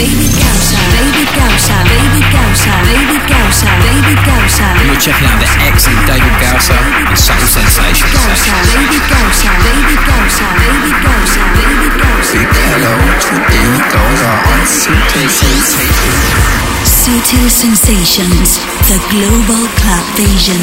David Gausa. David Gausa. David Gausa. David Gausa. David Gausa. You're checking out the excellent David and Subtle Sensations. Gausa. David Gausa. David Gausa. David Gausa. David Gausa. Big hello to David Gausa on Sutil Sensations. The global club vision.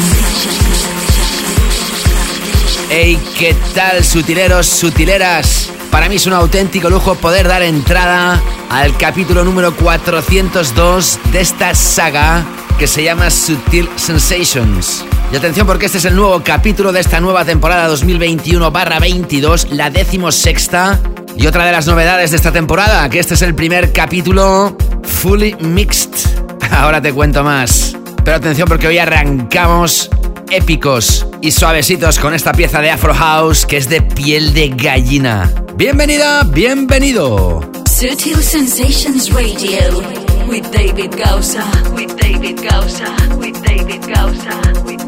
Hey, ¿qué tal, sutileros, sutileras? Para mí es un auténtico lujo poder dar entrada al capítulo número 402 de esta saga que se llama Sutil Sensations. Y atención porque este es el nuevo capítulo de esta nueva temporada 2021-22, la decimosexta. Y otra de las novedades de esta temporada, que este es el primer capítulo fully mixed. Ahora te cuento más. Pero atención porque hoy arrancamos épicos y suavecitos con esta pieza de Afro House que es de piel de gallina. Bienvenida, bienvenido. Sutil Sensations Radio with David Gausa. With David Gausa. With David Gausa. With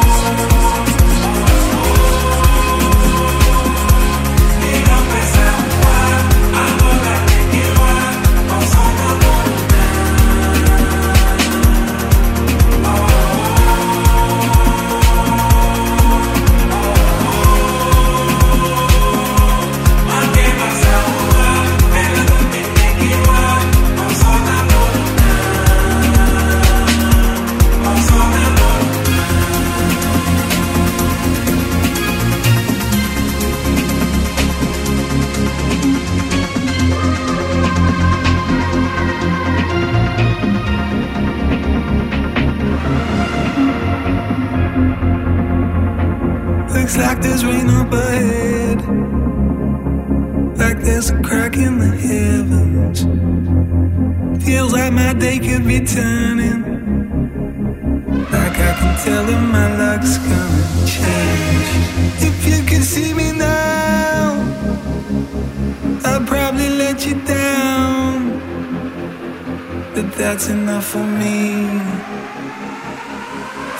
that's enough for me.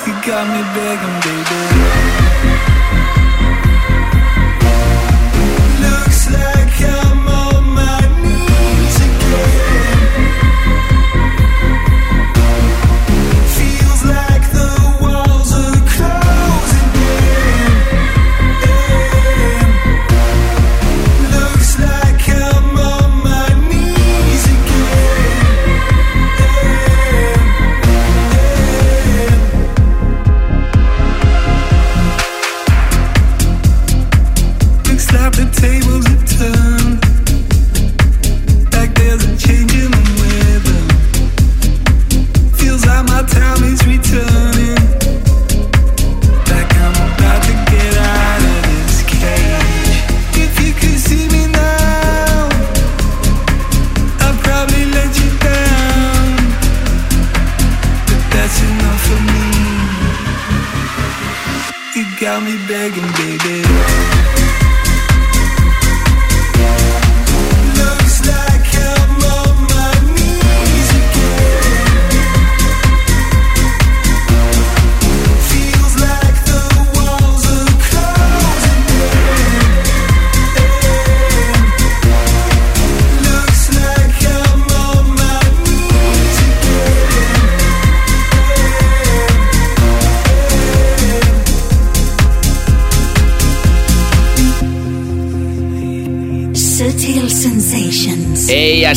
You got me begging, baby.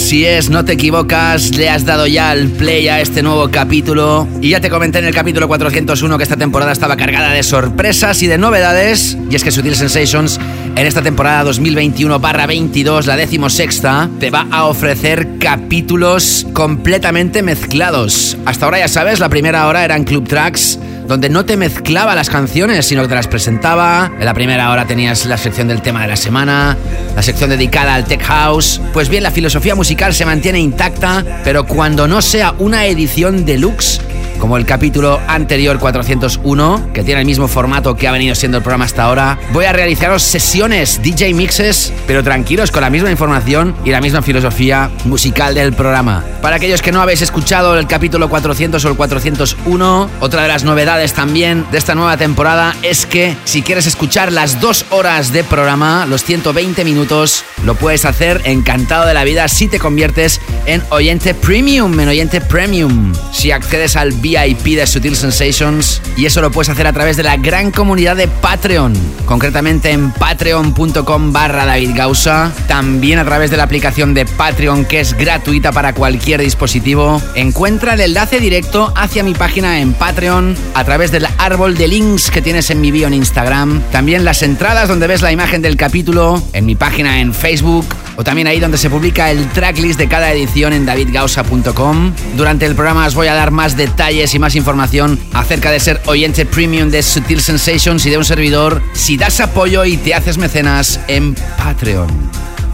Así es, no te equivocas, le has dado ya al play a este nuevo capítulo. Y ya te comenté en el capítulo 401 que esta temporada estaba cargada de sorpresas y de novedades. Y es que Sutil Sensations en esta temporada 2021-22, la decimosexta, te va a ofrecer capítulos completamente mezclados. Hasta ahora ya sabes, la primera hora eran club tracks donde no te mezclaba las canciones, sino que te las presentaba. En la primera hora tenías la sección del tema de la semana, la sección dedicada al tech house. Pues bien, la filosofía musical se mantiene intacta, pero cuando no sea una edición deluxe, como el capítulo anterior 401, que tiene el mismo formato que ha venido siendo el programa hasta ahora, voy a realizaros sesiones DJ mixes, pero tranquilos con la misma información y la misma filosofía musical del programa. Para aquellos que no habéis escuchado el capítulo 400 o el 401, otra de las novedades también de esta nueva temporada es que si quieres escuchar las dos horas de programa, los 120 minutos, lo puedes hacer encantado de la vida si te conviertes en oyente premium, en oyente premium. Si accedes al de Sutil Sensations y eso lo puedes hacer a través de la gran comunidad de Patreon, concretamente en patreon.com barra David Gausa, también a través de la aplicación de Patreon que es gratuita para cualquier dispositivo. Encuentra el enlace directo hacia mi página en Patreon a través del árbol de links que tienes en mi bio en Instagram, también las entradas donde ves la imagen del capítulo en mi página en Facebook o también ahí donde se publica el tracklist de cada edición en davidgausa.com. Durante el programa os voy a dar más detalles y más información acerca de ser oyente premium de Sutil Sensations y de un servidor si das apoyo y te haces mecenas en Patreon.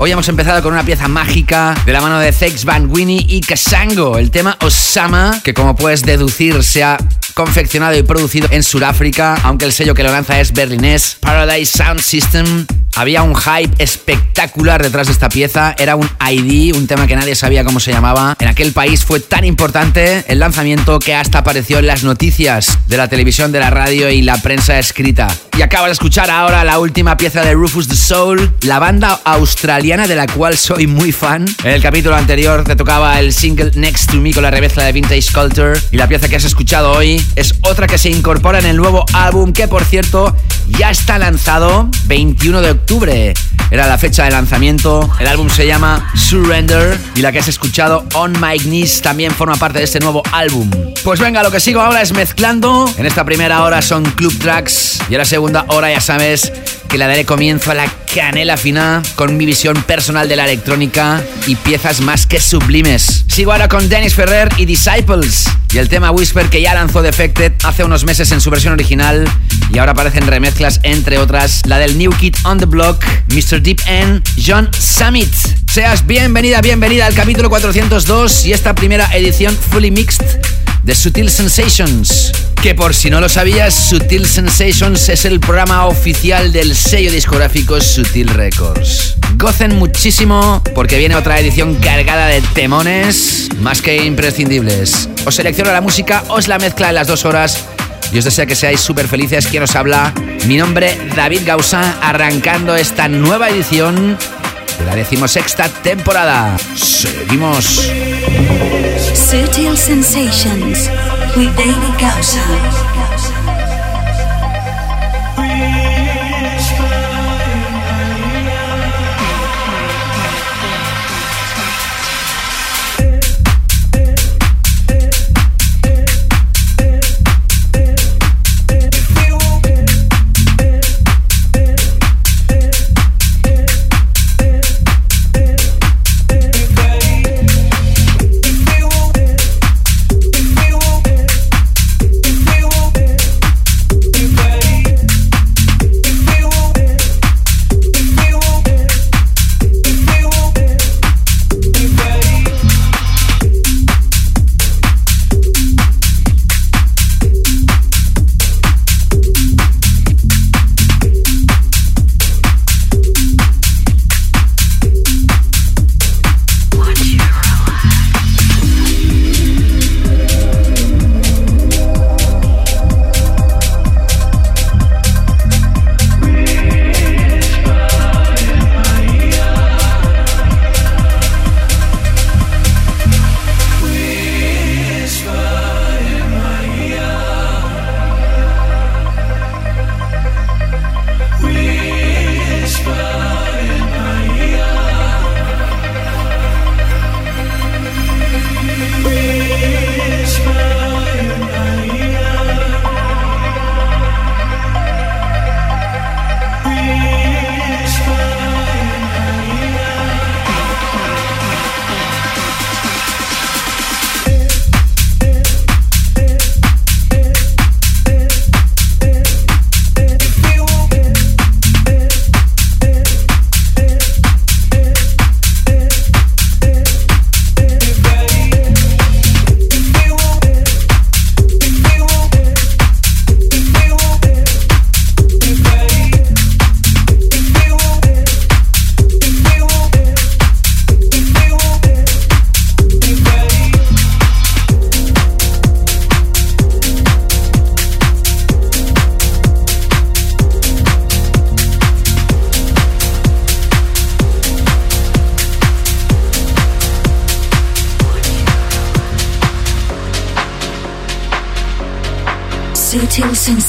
Hoy hemos empezado con una pieza mágica de la mano de Zex Van Winnie y Kasango, el tema Osama, que como puedes deducir se ha confeccionado y producido en Sudáfrica, aunque el sello que lo lanza es berlinés, Paradise Sound System. Había un hype espectacular detrás de esta pieza, era un ID, un tema que nadie sabía cómo se llamaba. En aquel país fue tan importante el lanzamiento que hasta apareció en las noticias de la televisión, de la radio y la prensa escrita. Y acabas de escuchar ahora la última pieza de Rufus the Soul, la banda australiana de la cual soy muy fan. En el capítulo anterior te tocaba el single Next to Me con la remezcla de Vintage Culture y la pieza que has escuchado hoy es otra que se incorpora en el nuevo álbum que por cierto ya está lanzado 21 de octubre. Era la fecha de lanzamiento. El álbum se llama Surrender y la que has escuchado On My Knees también forma parte de este nuevo álbum. Pues venga, lo que sigo ahora es mezclando. En esta primera hora son club tracks y en la segunda hora ya sabes que le daré comienzo a la canela fina con mi visión personal de la electrónica y piezas más que sublimes. Sigo ahora con Dennis Ferrer y Disciples y el tema Whisper que ya lanzó Hace unos meses en su versión original y ahora aparecen remezclas entre otras la del New Kid on the Block, Mr. Deep End, John Summit. Seas bienvenida, bienvenida al capítulo 402 y esta primera edición fully mixed de Sutil Sensations. Que por si no lo sabías, Sutil Sensations es el programa oficial del sello discográfico Sutil Records. Gocen muchísimo porque viene otra edición cargada de temones más que imprescindibles. Os selecciono la música, os la mezcla en las dos horas y os deseo que seáis súper felices. Quien os habla, mi nombre David Gausa, arrancando esta nueva edición de la decimosexta temporada. Seguimos. Sutil Sensations with David Gausa.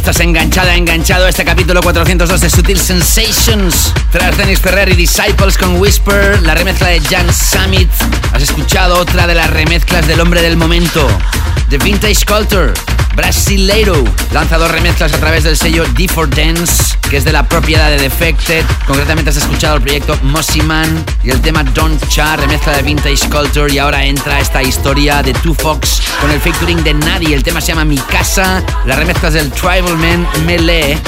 Estás enganchada, enganchado a este capítulo 402 de Sutil Sensations. Tras Dennis Ferrer y Disciples con Whisper, la remezcla de Jan Summit, has escuchado otra de las remezclas del hombre del momento, The Vintage Culture. Brasileiro lanza dos remezclas a través del sello D4 Dance, que es de la propiedad de Defected. Concretamente has escuchado el proyecto Mossy Man y el tema Don't Cha, remezcla de Vintage Culture. Y ahora entra esta historia de Two Fox con el featuring de Nadie. El tema se llama Mi Casa, la remezcla es del Tribal Man Melee.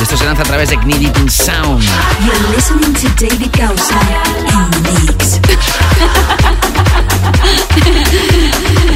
Esto se lanza a través de Gnidit Sound. You're listening to David Gausa in the mix.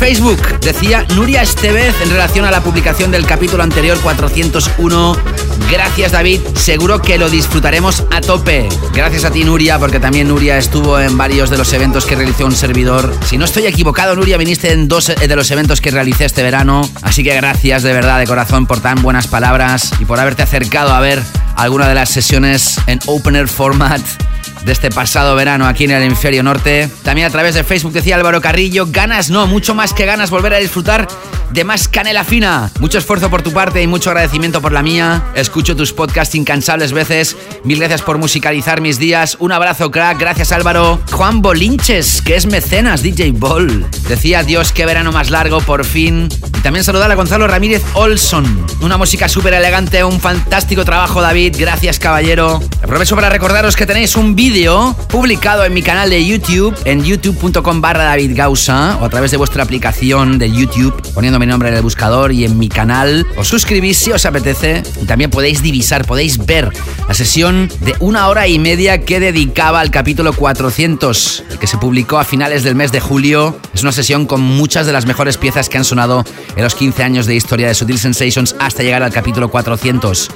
Facebook. Decía Nuria Estevez en relación a la publicación del capítulo anterior 401. Gracias David, seguro que lo disfrutaremos a tope. Gracias a ti Nuria, porque también Nuria estuvo en varios de los eventos que realizó un servidor. Si no estoy equivocado, Nuria, viniste en dos de los eventos que realicé este verano. Así que gracias de verdad, de corazón, por tan buenas palabras y por haberte acercado a ver alguna de las sesiones en Opener Format de este pasado verano aquí en el hemisferio norte. También a través de Facebook decía Álvaro Carrillo, ganas no, mucho más que ganas volver a disfrutar de más canela fina. Mucho esfuerzo por tu parte y mucho agradecimiento por la mía. Escucho tus podcasts incansables veces. Mil gracias por musicalizar mis días. Un abrazo, crack. Gracias, Álvaro. Juan Bolinches, que es mecenas, DJ Ball. Decía Dios, qué verano más largo, por fin. Y también saludar a Gonzalo Ramírez Olson. Una música súper elegante, un fantástico trabajo, David. Gracias, caballero. Aprovecho para recordaros que tenéis un vídeo publicado en mi canal de YouTube, en youtube.com barra David Gausa, o a través de vuestra aplicación de YouTube, poniendo mi nombre en el buscador y en mi canal. Os suscribís si os apetece y también podéis divisar, podéis ver la sesión de una hora y media que dedicaba al capítulo 400, el que se publicó a finales del mes de julio. Es una sesión con muchas de las mejores piezas que han sonado en los 15 años de historia de Sutil Sensations hasta llegar al capítulo 400.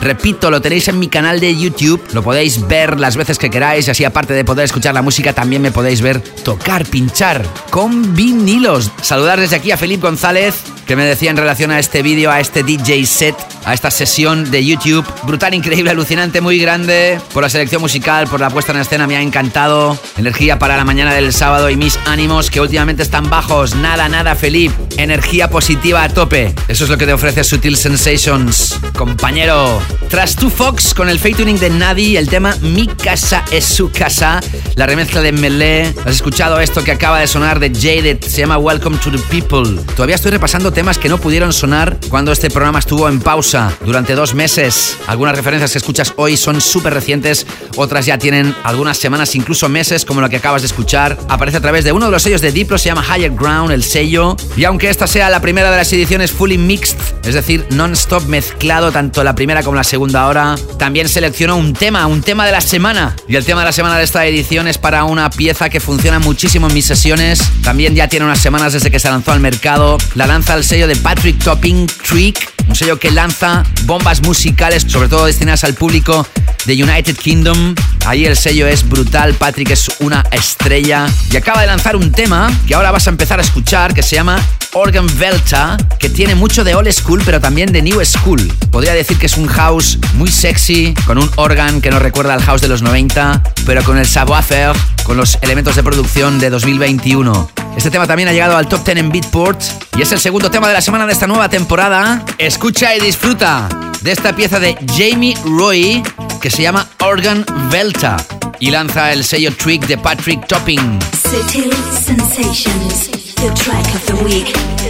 Repito, lo tenéis en mi canal de YouTube, lo podéis ver las veces que queráis y así aparte de poder escuchar la música también me podéis ver tocar, pinchar con vinilos. Saludar desde aquí a Felipe González que me decía en relación a este vídeo, a este DJ set, a esta sesión de YouTube. Brutal, increíble, alucinante, muy grande. Por la selección musical, por la puesta en escena, me ha encantado. Energía para la mañana del sábado y mis ánimos que últimamente están bajos. Nada, nada, Felipe. Energía positiva a tope. Eso es lo que te ofrece Sutil Sensations, compañero. Tras tu Fox con el fade tuning de Nadi, el tema Mi casa es su casa, la remezcla de Melee. ¿Has escuchado esto que acaba de sonar de Jaded? Se llama Welcome to the People. Todavía estoy repasando temas que no pudieron sonar cuando este programa estuvo en pausa durante dos meses. Algunas referencias que escuchas hoy son súper recientes, otras ya tienen algunas semanas, incluso meses, como lo que acabas de escuchar. Aparece a través de uno de los sellos de Diplo, se llama Higher Ground, el sello. Y aunque esta sea la primera de las ediciones fully mixed, es decir, non-stop mezclado tanto la primera como la segunda hora, también seleccionó un tema, un tema de la semana. El tema de la semana de esta edición es para una pieza que funciona muchísimo en mis sesiones. También ya tiene unas semanas desde que se lanzó al mercado. La lanza el sello de Patrick Topping, Trick, un sello que lanza bombas musicales, sobre todo destinadas al público de United Kingdom. Ahí el sello es brutal, Patrick es una estrella y acaba de lanzar un tema que ahora vas a empezar a escuchar que se llama Organ Velta, que tiene mucho de old school pero también de new school. Podría decir que es un house muy sexy, con un organ que nos recuerda al house de los 90, pero con el savoir-faire, con los elementos de producción de 2021. Este tema también ha llegado al top 10 en Beatport y es el segundo tema de la semana de esta nueva temporada. Escucha y disfruta de esta pieza de Jamie Roy que se llama Organ Velta y lanza el sello Trick de Patrick Topping. Subtle Sensations, the track of the week.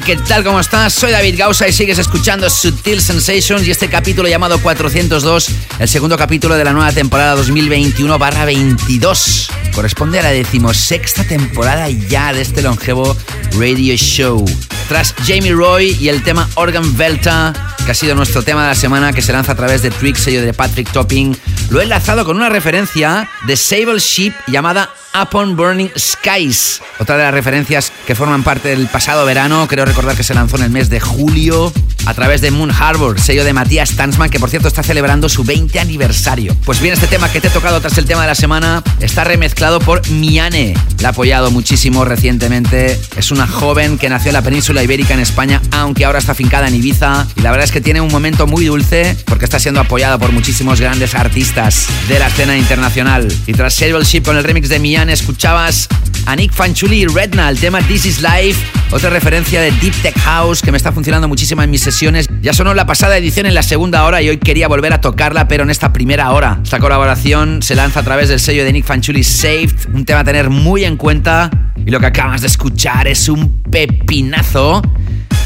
¿Qué tal? ¿Cómo estás? Soy David Gausa y sigues escuchando Sutil Sensations y este capítulo llamado 402, el segundo capítulo de la nueva temporada 2021-22. Corresponde a la decimosexta temporada ya de este longevo radio show. Tras Jamie Roy y el tema Organ Velta, que ha sido nuestro tema de la semana, que se lanza a través de Trick, sello de Patrick Topping, lo he enlazado con una referencia de Sable Sheep llamada Upon Burning Skies. Otra de las referencias que forman parte del pasado verano, creo recordar que se lanzó en el mes de julio a través de Moon Harbor, sello de Matías Tansman, que por cierto está celebrando su 20 aniversario. Pues bien, este tema que te he tocado tras el tema de la semana está remezclado por Miane. La ha apoyado muchísimo recientemente. Es una joven que nació en la península ibérica en España, aunque ahora está fincada en Ibiza. Y la verdad es que tiene un momento muy dulce porque está siendo apoyada por muchísimos grandes artistas de la escena internacional. Y tras Sable Ship con el remix de Miane, escuchabas a Nick Fanchuli y Redna, el tema This Is Life, otra referencia de Deep Tech House que me está funcionando muchísimo en mis sesiones. Ya sonó la pasada edición en la segunda hora y hoy quería volver a tocarla, pero en esta primera hora. Esta colaboración se lanza a través del sello de Nick Fanchuli Saved, un tema a tener muy en cuenta. Y lo que acabas de escuchar es un pepinazo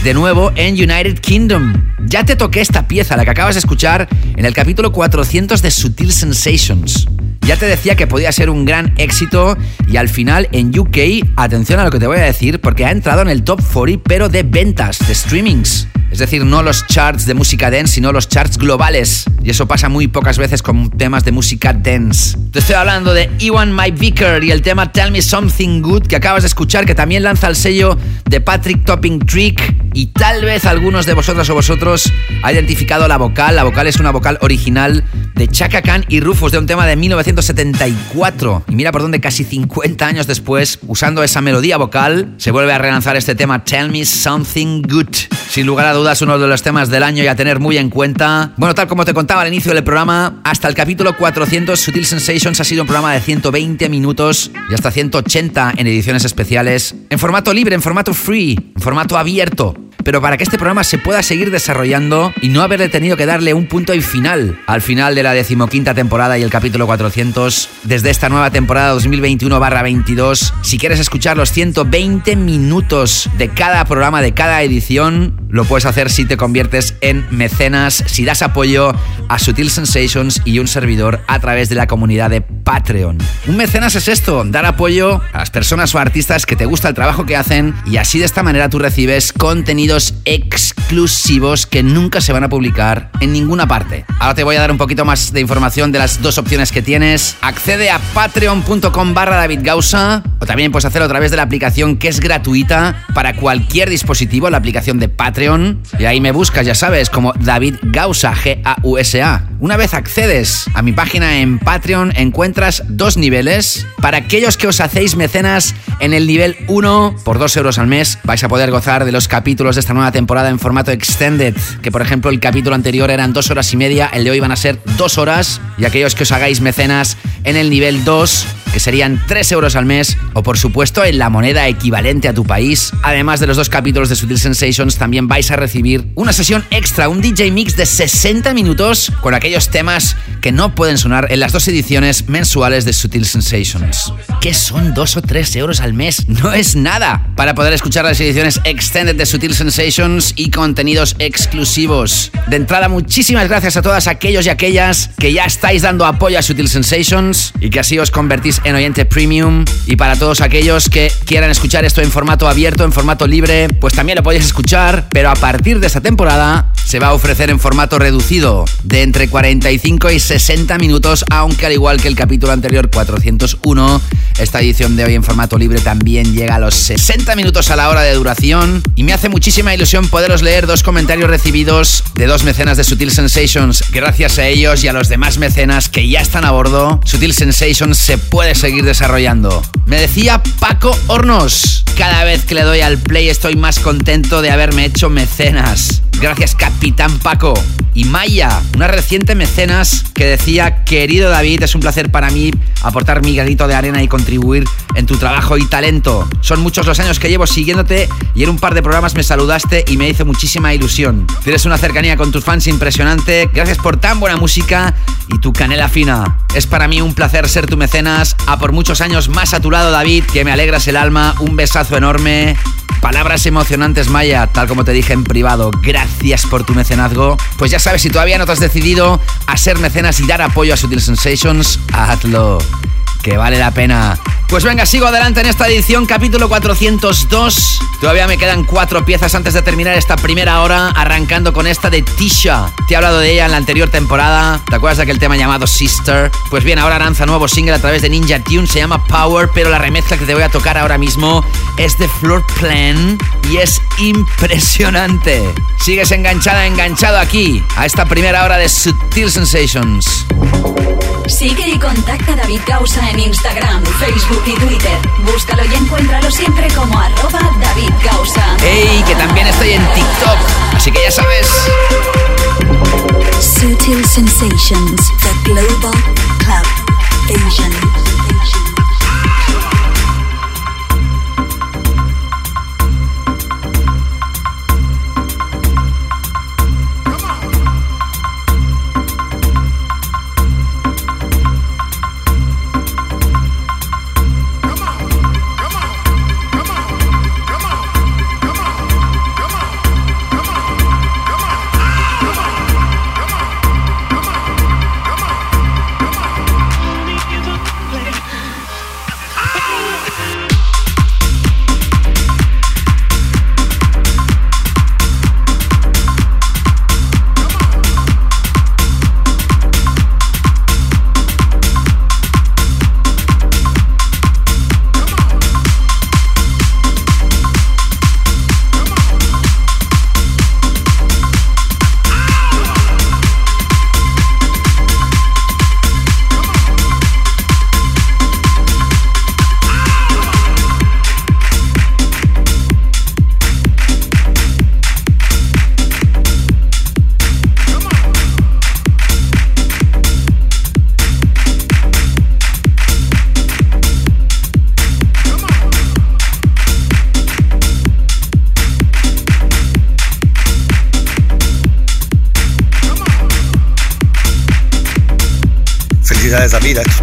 de nuevo en United Kingdom. Ya te toqué esta pieza, la que acabas de escuchar en el capítulo 400 de Sutil Sensations. Ya te decía que podía ser un gran éxito y al final en UK, atención a lo que te voy a decir, porque ha entrado en el top 40 pero de ventas, de streamings. Es decir, no los charts de música dance, sino los charts globales. Y eso pasa muy pocas veces con temas de música dance. Te estoy hablando de Ewan My Vicker y el tema Tell Me Something Good que acabas de escuchar, que también lanza el sello de Patrick Topping Trick. Y tal vez algunos de vosotras o vosotros ha identificado la vocal. La vocal es una vocal original de Chaka Khan y Rufus de un tema de 1974. Y mira por dónde casi 50 años después, usando esa melodía vocal, se vuelve a relanzar este tema Tell Me Something Good. Sin lugar a dudas, uno de los temas del año y a tener muy en cuenta. Bueno, tal como te contaba al inicio del programa, hasta el capítulo 400, Sutil Sensations ha sido un programa de 120 minutos y hasta 180 en ediciones especiales, en formato libre, en formato free, en formato abierto pero para que este programa se pueda seguir desarrollando y no haberle tenido que darle un punto y final al final de la decimoquinta temporada y el capítulo 400 desde esta nueva temporada 2021-22. Si quieres escuchar los 120 minutos de cada programa, de cada edición, lo puedes hacer si te conviertes en mecenas, si das apoyo a Sutil Sensations y un servidor a través de la comunidad de Patreon. Un mecenas es esto, dar apoyo a las personas o artistas que te gusta el trabajo que hacen y así de esta manera tú recibes contenido exclusivos que nunca se van a publicar en ninguna parte. Ahora te voy a dar un poquito más de información de las dos opciones que tienes. Accede a patreon.com barra David Gausa o también puedes hacerlo a través de la aplicación que es gratuita para cualquier dispositivo, la aplicación de Patreon. Y ahí me buscas, ya sabes, como David Gausa, G-A-U-S-A. Una vez accedes a mi página en Patreon, encuentras dos niveles. Para aquellos que os hacéis mecenas en el nivel 1, por 2 euros al mes, vais a poder gozar de los capítulos de esta nueva temporada en formato extended, que por ejemplo el capítulo anterior eran dos horas y media, el de hoy van a ser dos horas, y aquellos que os hagáis mecenas en el nivel 2, que serían 3 euros al mes, o por supuesto en la moneda equivalente a tu país. Además de los dos capítulos de Sutil Sensations, también vais a recibir una sesión extra, un DJ mix de 60 minutos con aquellos temas que no pueden sonar en las dos ediciones mensuales de Sutil Sensations. ¿Qué son 2 o 3 euros al mes? No es nada para poder escuchar las ediciones extended de Sutil Sensations y contenidos exclusivos. De entrada, muchísimas gracias a todas aquellos y aquellas que ya estáis dando apoyo a Sutil Sensations y que así os convertís en oyente premium. Y para todos aquellos que quieran escuchar esto en formato abierto, en formato libre, pues también lo podéis escuchar, pero a partir de esta temporada se va a ofrecer en formato reducido, de entre 45 y 60 minutos, aunque al igual que el capítulo anterior 401, esta edición de hoy en formato libre también llega a los 60 minutos a la hora de duración y me hace muchísima ilusión poderos leer dos comentarios recibidos de dos mecenas de Sutil Sensations. Gracias a ellos y a los demás mecenas que ya están a bordo, Sutil Sensations se puede seguir desarrollando. Me decía Paco Hornos, cada vez que le doy al play estoy más contento de haberme hecho mecenas. Gracias Capitán Paco. Y Maya, una reciente mecenas que decía, querido David, es un placer para mí aportar mi granito de arena y contribuir en tu trabajo y talento. Son muchos los años que llevo siguiéndote y en un par de programas me saludaste y me hizo muchísima ilusión. Tienes una cercanía con tus fans impresionante. Gracias por tan buena música y tu canela fina. Es para mí un placer ser tu mecenas. A por muchos años más a tu lado, David, que me alegras el alma. Un besazo enorme. Palabras emocionantes, Maya, tal como te dije en privado. Gracias por tu mecenazgo. Pues ya sabes, si todavía no te has decidido a ser mecenas y dar apoyo a Sutil Sensations, hazlo que vale la pena. Pues venga, sigo adelante en esta edición, capítulo 402. Todavía me quedan cuatro piezas antes de terminar esta primera hora, arrancando con esta de Tisha. Te he hablado de ella en la anterior temporada. ¿Te acuerdas de aquel tema llamado Sister? Pues bien, ahora lanza nuevo single a través de Ninja Tune, se llama Power, pero la remezcla que te voy a tocar ahora mismo es de Floor Plan y es impresionante. Sigues enganchada, enganchado aquí, a esta primera hora de Sutil Sensations. Sigue y contacta a David Gausa en Instagram, Facebook y Twitter. Búscalo y encuéntralo siempre como arroba David Gausa. ¡Ey! Que también estoy en TikTok. Así que ya sabes. Sutil Sensations, the Global Club Asian. David,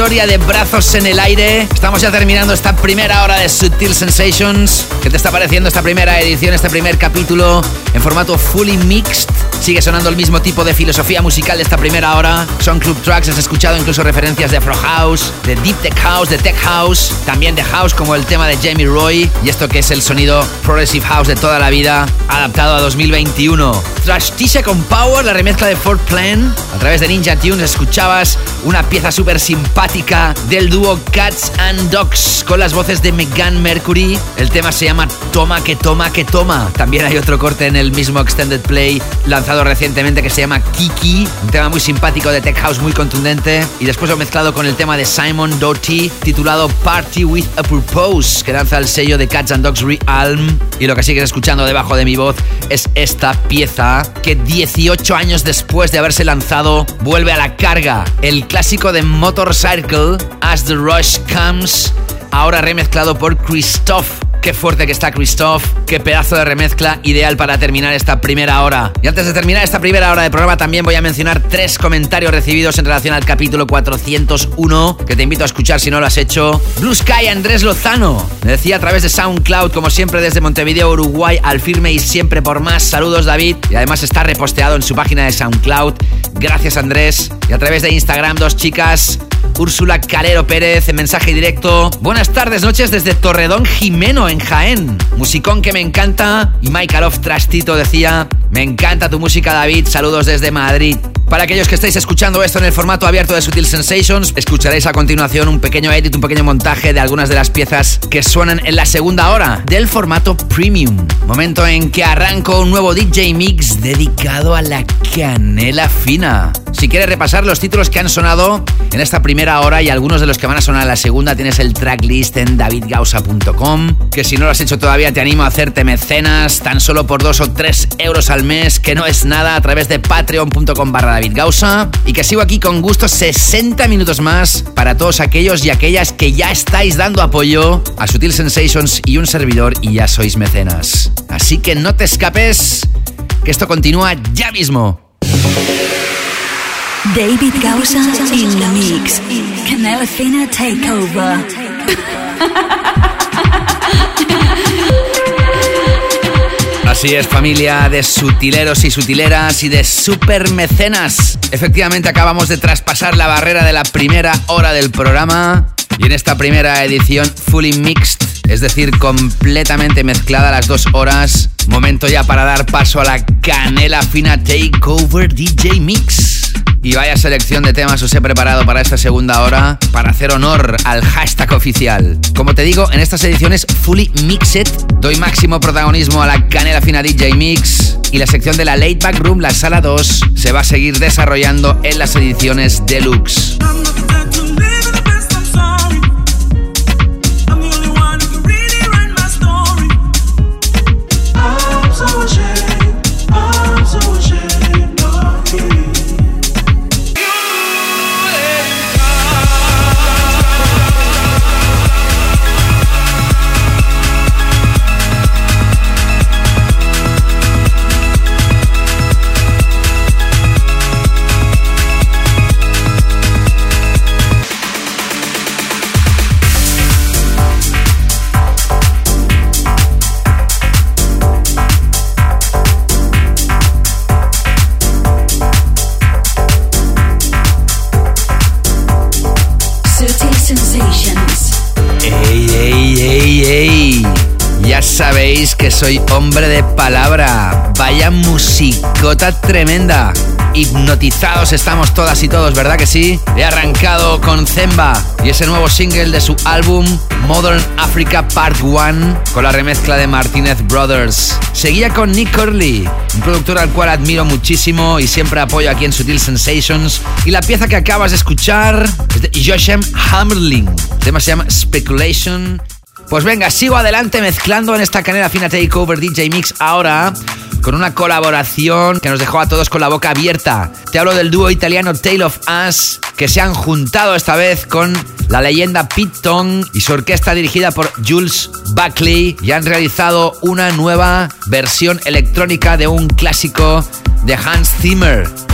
historia de brazos en el aire! Estamos ya terminando esta primera hora de Sutil Sensations. ¿Qué te está pareciendo esta primera edición, este primer capítulo en formato fully mixed? Sigue sonando el mismo tipo de filosofía musical de esta primera hora. Son club tracks, has escuchado incluso referencias de Afro House, de Deep Tech House, de Tech House, también de House como el tema de Jamie Roy y esto que es el sonido Progressive House de toda la vida, adaptado a 2021. Trash Tisha con Power, la remezcla de Fort Plan. A través de Ninja Tunes escuchabas una pieza súper simpática del dúo Cats and Dogs con las voces de Megan Mercury. El tema se llama Toma que toma que toma. También hay otro corte en el mismo Extended Play lanzado recientemente que se llama Kiki, un tema muy simpático de Tech House muy contundente y después lo he mezclado con el tema de Simon Doty titulado Party with a Purpose que lanza el sello de Cats and Dogs Realm y lo que sigues escuchando debajo de mi voz es esta pieza que 18 años después de haberse lanzado vuelve a la carga, el clásico de Motorcycle As the Rush Comes ahora remezclado por Christoph Qué fuerte que está Christoph, qué pedazo de remezcla ideal para terminar esta primera hora. Y antes de terminar esta primera hora de programa también voy a mencionar tres comentarios recibidos en relación al capítulo 401 que te invito a escuchar si no lo has hecho. Blue Sky Andrés Lozano me decía a través de SoundCloud como siempre desde Montevideo, Uruguay, al firme y siempre por más. Saludos David y además está reposteado en su página de SoundCloud. Gracias Andrés. Y a través de Instagram dos chicas Úrsula Calero Pérez en mensaje directo. Buenas tardes, noches desde Torredón Jimeno en Jaén. Musicón que me encanta. Y Michael Trastito decía, me encanta tu música David, saludos desde Madrid. Para aquellos que estáis escuchando esto en el formato abierto de Sutil Sensations, escucharéis a continuación un pequeño edit, un pequeño montaje de algunas de las piezas que suenan en la segunda hora del formato premium. Momento en que arranco un nuevo DJ Mix dedicado a la canela fina. Si quieres repasar los títulos que han sonado en esta primera hora y algunos de los que van a sonar en la segunda, tienes el tracklist en davidgausa.com. Que si no lo has hecho todavía, te animo a hacerte mecenas tan solo por 2 o 3 euros al mes, que no es nada, a través de patreon.com barra David Gausa y que sigo aquí con gusto 60 minutos más para todos aquellos y aquellas que ya estáis dando apoyo a Sutil Sensations y un servidor y ya sois mecenas. Así que no te escapes, que esto continúa ya mismo. David Gausa in the mix. Canela Fina Takeover. Así es, familia de sutileros y sutileras y de super mecenas. Efectivamente, acabamos de traspasar la barrera de la primera hora del programa y en esta primera edición fully mixed, es decir, completamente mezclada las dos horas. Momento ya para dar paso a la canela fina Takeover DJ Mix. Y vaya selección de temas os he preparado para esta segunda hora para hacer honor al hashtag oficial. Como te digo, en estas ediciones Fully Mixed doy máximo protagonismo a la canela fina DJ Mix y la sección de la Late Back Room, la sala 2, se va a seguir desarrollando en las ediciones deluxe. Sabéis que soy hombre de palabra. Vaya musicota tremenda. Hipnotizados estamos todas y todos, ¿verdad que sí? He arrancado con Zemba y ese nuevo single de su álbum Modern Africa Part 1 con la remezcla de Martinez Brothers. Seguía con Nick Curley, un productor al cual admiro muchísimo y siempre apoyo aquí en Sutil Sensations. Y la pieza que acabas de escuchar es de Joshem Hammerling. El tema se llama Speculation pues venga, sigo adelante mezclando en esta canela fina Takeover DJ Mix ahora con una colaboración que nos dejó a todos con la boca abierta. Te hablo del dúo italiano Tale of Us que se han juntado esta vez con la leyenda Pete Tong y su orquesta dirigida por Jules Buckley y han realizado una nueva versión electrónica de un clásico de Hans Zimmer.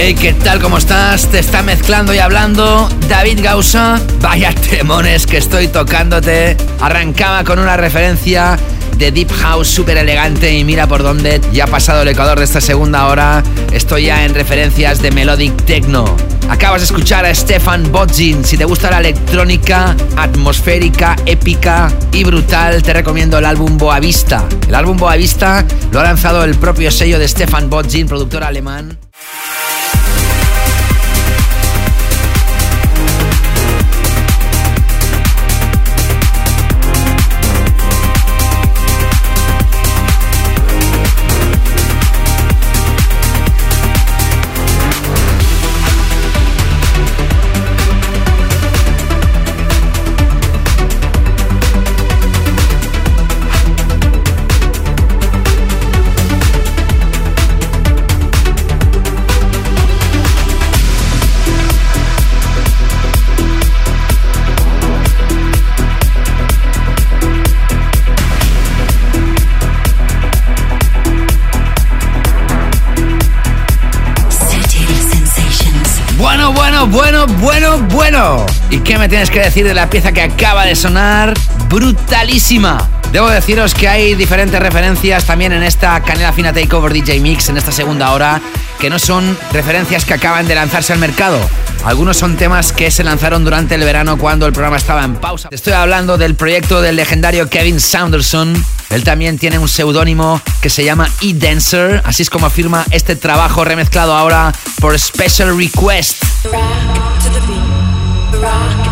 Hey, ¿qué tal? ¿Cómo estás? Te está mezclando y hablando David Gausa. Vaya temones que estoy tocándote. Arrancaba con una referencia de Deep House súper elegante y mira por dónde ya ha pasado el ecuador de esta segunda hora. Estoy ya en referencias de Melodic Techno. Acabas de escuchar a Stefan Bodzin. Si te gusta la electrónica atmosférica, épica y brutal, te recomiendo el álbum Boavista. El álbum Boavista lo ha lanzado el propio sello de Stefan Bodzin, productor alemán. ¿Y qué me tienes que decir de la pieza que acaba de sonar? Brutalísima. Debo deciros que hay diferentes referencias también en esta Canela Fina Takeover DJ Mix, en esta segunda hora, que no son referencias que acaban de lanzarse al mercado. Algunos son temas que se lanzaron durante el verano cuando el programa estaba en pausa. Estoy hablando del proyecto del legendario Kevin Saunderson. Él también tiene un seudónimo que se llama E-Dancer, así es como afirma este trabajo remezclado ahora por Special Request. Rock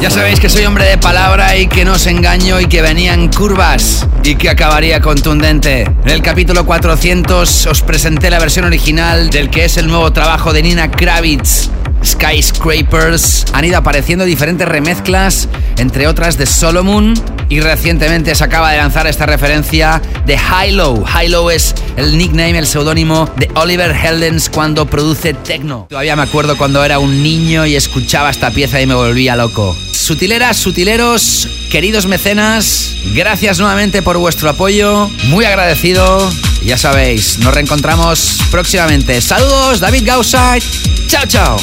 Ya sabéis que soy hombre de palabra y que no os engaño y que venía en curvas y que acabaría contundente. En el capítulo 400 os presenté la versión original del que es el nuevo trabajo de Nina Kravitz. Skyscrapers han ido apareciendo diferentes remezclas, entre otras de Solomon, y recientemente se acaba de lanzar esta referencia de Hilo. Hilo es el nickname, el seudónimo de Oliver Heldens cuando produce techno. Todavía me acuerdo cuando era un niño y escuchaba esta pieza y me volvía loco. Sutileras, sutileros, queridos mecenas, gracias nuevamente por vuestro apoyo, muy agradecido. Ya sabéis, nos reencontramos próximamente. Saludos, David Gausait. Chao, chao.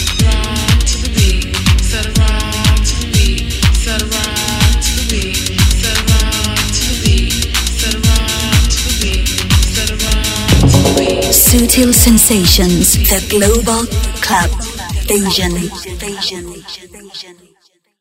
Sutil sensations. The global club. Vision. Asian.